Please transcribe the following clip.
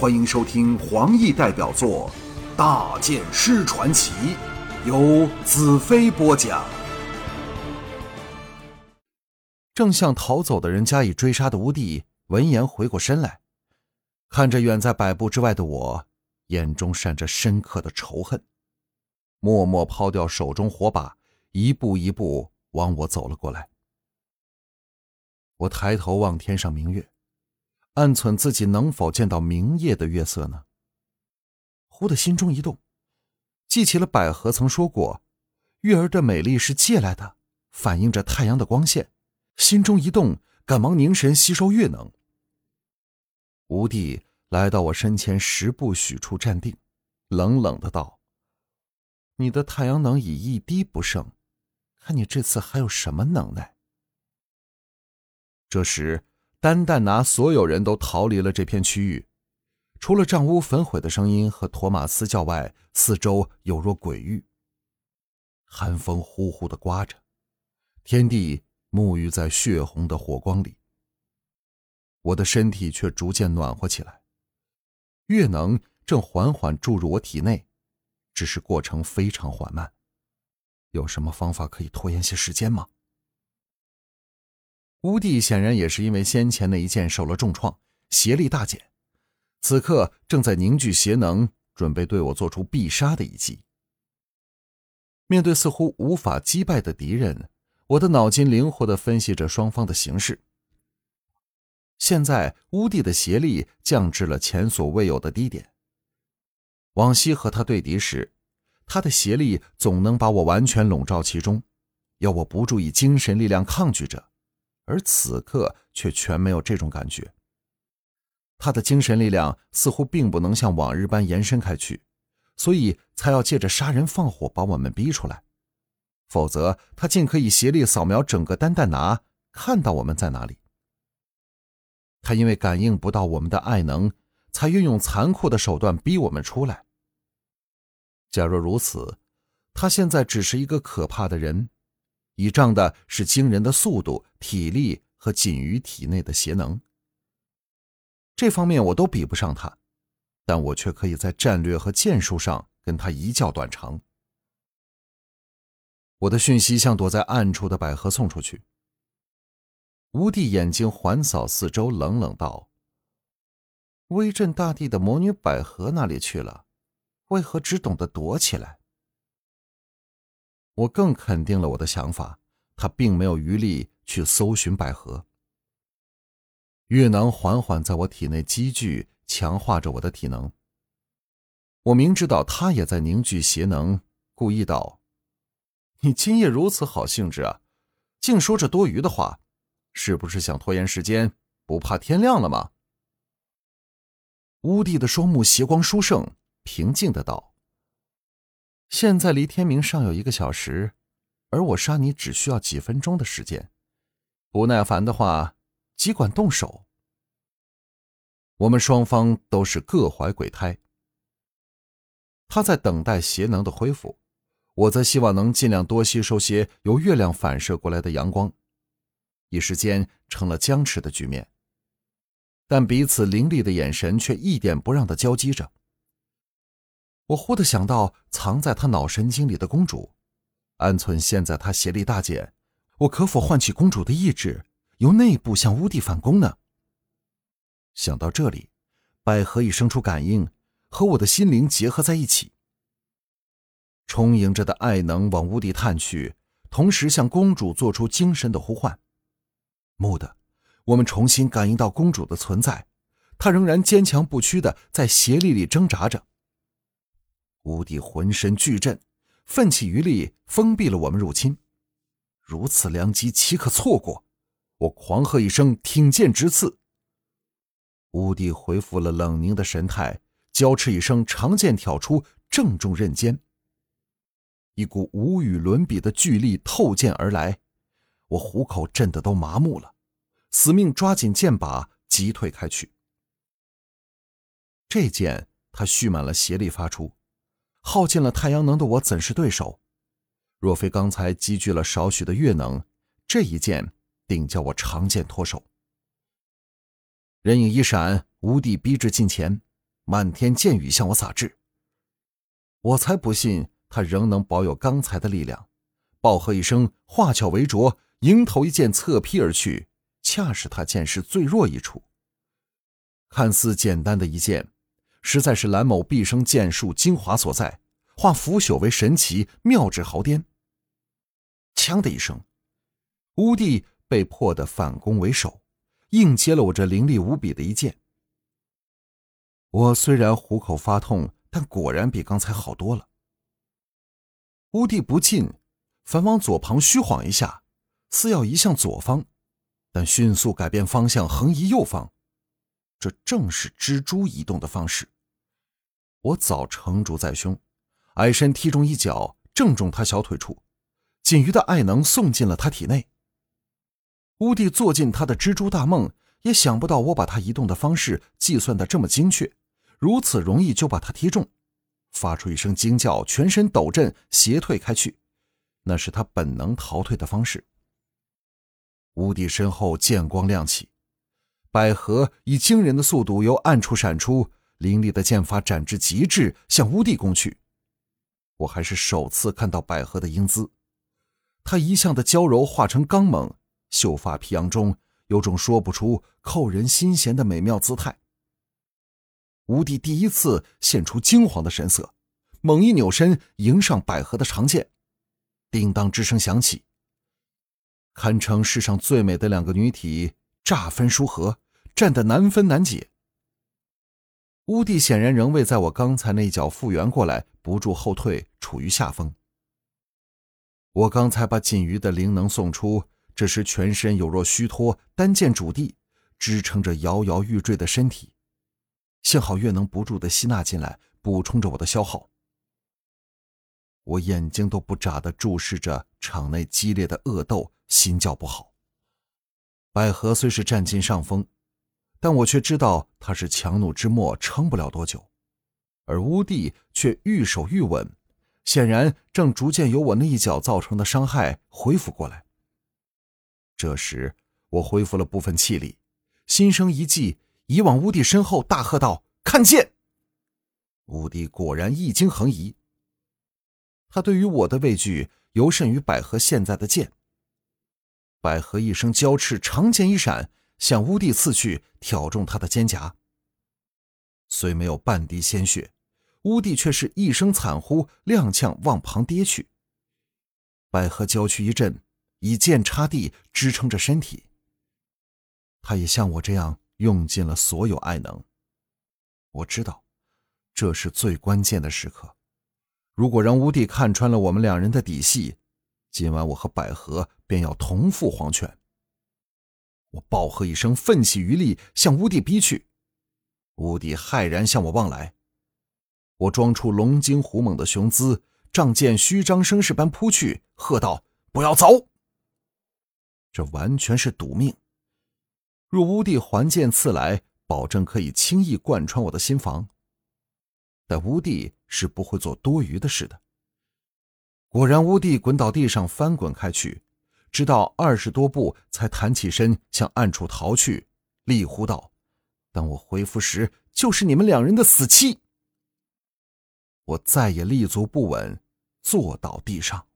欢迎收听黄奕代表作《大剑师传奇》，由子飞播讲。正向逃走的人加以追杀的乌帝，闻言回过身来，看着远在百步之外的我，眼中闪着深刻的仇恨，默默抛掉手中火把，一步一步往我走了过来。我抬头望天上明月，暗忖自己能否见到明夜的月色呢？忽的心中一动，记起了百合曾说过，月儿的美丽是借来的，反映着太阳的光线。心中一动，赶忙凝神吸收月能。吴帝来到我身前十步许处站定，冷冷的道：“你的太阳能已一滴不剩，看你这次还有什么能耐？”这时，单单拿所有人都逃离了这片区域，除了帐屋焚毁的声音和托马斯叫外，四周有若鬼域。寒风呼呼的刮着，天地。沐浴在血红的火光里，我的身体却逐渐暖和起来。月能正缓缓注入我体内，只是过程非常缓慢。有什么方法可以拖延些时间吗？乌帝显然也是因为先前那一剑受了重创，邪力大减，此刻正在凝聚邪能，准备对我做出必杀的一击。面对似乎无法击败的敌人。我的脑筋灵活地分析着双方的形势。现在乌帝的邪力降至了前所未有的低点。往昔和他对敌时，他的邪力总能把我完全笼罩其中，要我不注意精神力量抗拒着，而此刻却全没有这种感觉。他的精神力量似乎并不能像往日般延伸开去，所以才要借着杀人放火把我们逼出来。否则，他尽可以协力扫描整个丹丹拿，看到我们在哪里。他因为感应不到我们的爱能，才运用残酷的手段逼我们出来。假若如此，他现在只是一个可怕的人，倚仗的是惊人的速度、体力和仅于体内的邪能。这方面我都比不上他，但我却可以在战略和剑术上跟他一较短长。我的讯息向躲在暗处的百合送出去。吴帝眼睛环扫四周，冷冷道：“威震大帝的魔女百合哪里去了？为何只懂得躲起来？”我更肯定了我的想法，他并没有余力去搜寻百合。月能缓缓在我体内积聚，强化着我的体能。我明知道他也在凝聚邪能，故意道。你今夜如此好兴致啊，净说这多余的话，是不是想拖延时间，不怕天亮了吗？乌帝的双目斜光殊胜，平静的道：“现在离天明尚有一个小时，而我杀你只需要几分钟的时间。不耐烦的话，尽管动手。”我们双方都是各怀鬼胎。他在等待邪能的恢复。我则希望能尽量多吸收些由月亮反射过来的阳光，一时间成了僵持的局面。但彼此凌厉的眼神却一点不让的交击着。我忽地想到藏在他脑神经里的公主，安存现在他邪力大减，我可否唤起公主的意志，由内部向乌帝反攻呢？想到这里，百合已生出感应，和我的心灵结合在一起。充盈着的爱能往屋地探去，同时向公主做出精神的呼唤。蓦地，我们重新感应到公主的存在，她仍然坚强不屈的在邪力里挣扎着。屋底浑身巨震，奋起余力封闭了我们入侵。如此良机岂可错过？我狂喝一声，挺剑直刺。屋底恢复了冷凝的神态，娇叱一声，长剑挑出，正中刃尖。一股无与伦比的巨力透剑而来，我虎口震得都麻木了，死命抓紧剑把，急退开去。这剑他蓄满了邪力发出，耗尽了太阳能的我怎是对手？若非刚才积聚了少许的月能，这一剑定叫我长剑脱手。人影一闪，无地逼至近前，漫天箭雨向我撒至。我才不信他仍能保有刚才的力量，暴喝一声，化巧为拙，迎头一剑侧劈而去，恰是他剑势最弱一处。看似简单的一剑，实在是蓝某毕生剑术精华所在，化腐朽为神奇，妙至毫巅。枪的一声，乌帝被迫的反攻为守，硬接了我这凌厉无比的一剑。我虽然虎口发痛。但果然比刚才好多了。乌帝不进，反往左旁虚晃一下，似要移向左方，但迅速改变方向，横移右方。这正是蜘蛛移动的方式。我早成竹在胸，矮身踢中一脚，正中他小腿处，仅余的爱能送进了他体内。乌帝做尽他的蜘蛛大梦，也想不到我把他移动的方式计算的这么精确。如此容易就把他踢中，发出一声惊叫，全身抖震，斜退开去。那是他本能逃退的方式。乌帝身后剑光亮起，百合以惊人的速度由暗处闪出，凌厉的剑法展至极致，向乌帝攻去。我还是首次看到百合的英姿，她一向的娇柔化成刚猛，秀发披扬中有种说不出、扣人心弦的美妙姿态。吴帝第一次现出惊惶的神色，猛一扭身迎上百合的长剑，叮当之声响起，堪称世上最美的两个女体乍分殊合，战得难分难解。乌帝显然仍未在我刚才那一脚复原过来，不住后退，处于下风。我刚才把仅余的灵能送出，这时全身有若虚脱，单剑主地，支撑着摇摇欲坠的身体。幸好月能不住的吸纳进来，补充着我的消耗。我眼睛都不眨的注视着场内激烈的恶斗，心叫不好。百合虽是占尽上风，但我却知道他是强弩之末，撑不了多久。而乌帝却愈守愈稳，显然正逐渐由我那一脚造成的伤害恢复过来。这时我恢复了部分气力，心生一计。移往乌帝身后，大喝道：“看剑！”乌帝果然一惊横移。他对于我的畏惧，尤甚于百合现在的剑。百合一声娇叱，长剑一闪，向乌帝刺去，挑中他的肩胛。虽没有半滴鲜血，乌帝却是一声惨呼，踉跄往旁跌去。百合娇躯一震，以剑插地支撑着身体。他也像我这样。用尽了所有爱能。我知道，这是最关键的时刻。如果让乌帝看穿了我们两人的底细，今晚我和百合便要同赴黄泉。我暴喝一声，奋起余力向乌帝逼去。乌帝骇然向我望来，我装出龙精虎猛的雄姿，仗剑虚张声势般扑去，喝道：“不要走！”这完全是赌命。若乌帝还剑刺来，保证可以轻易贯穿我的心房。但乌帝是不会做多余的事的。果然，乌帝滚到地上，翻滚开去，直到二十多步才弹起身向暗处逃去，厉呼道：“等我恢复时，就是你们两人的死期！”我再也立足不稳，坐倒地上。